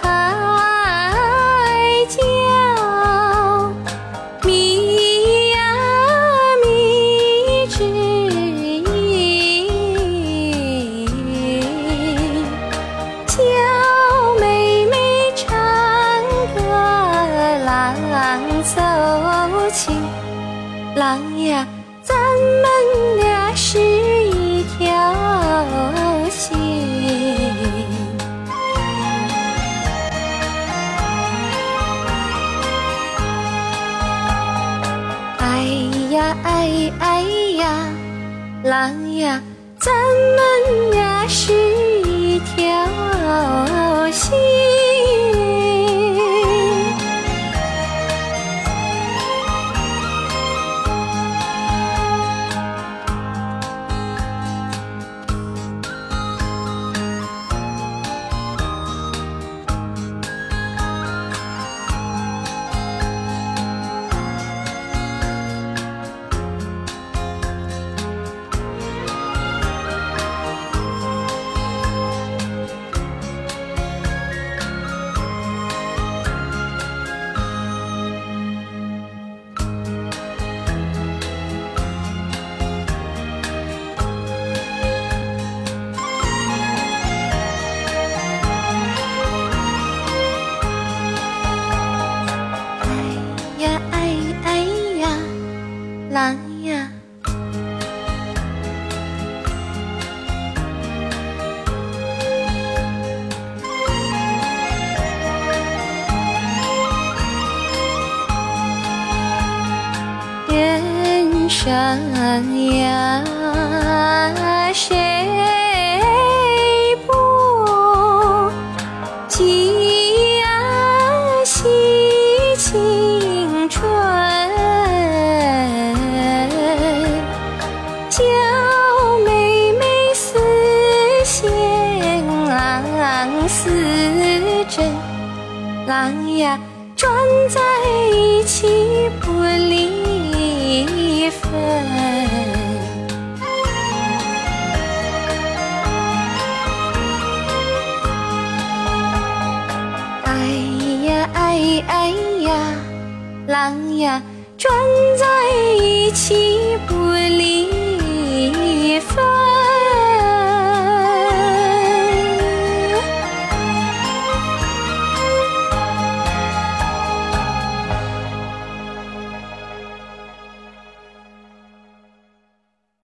海角，米呀米之音，小妹妹唱歌郎奏琴，郎呀，咱们俩。哎呀哎哎呀，郎呀，咱们俩是一条心。蓝呀。人生呀，谁针，郎呀转在一起不离分。哎呀哎哎呀，郎呀，转在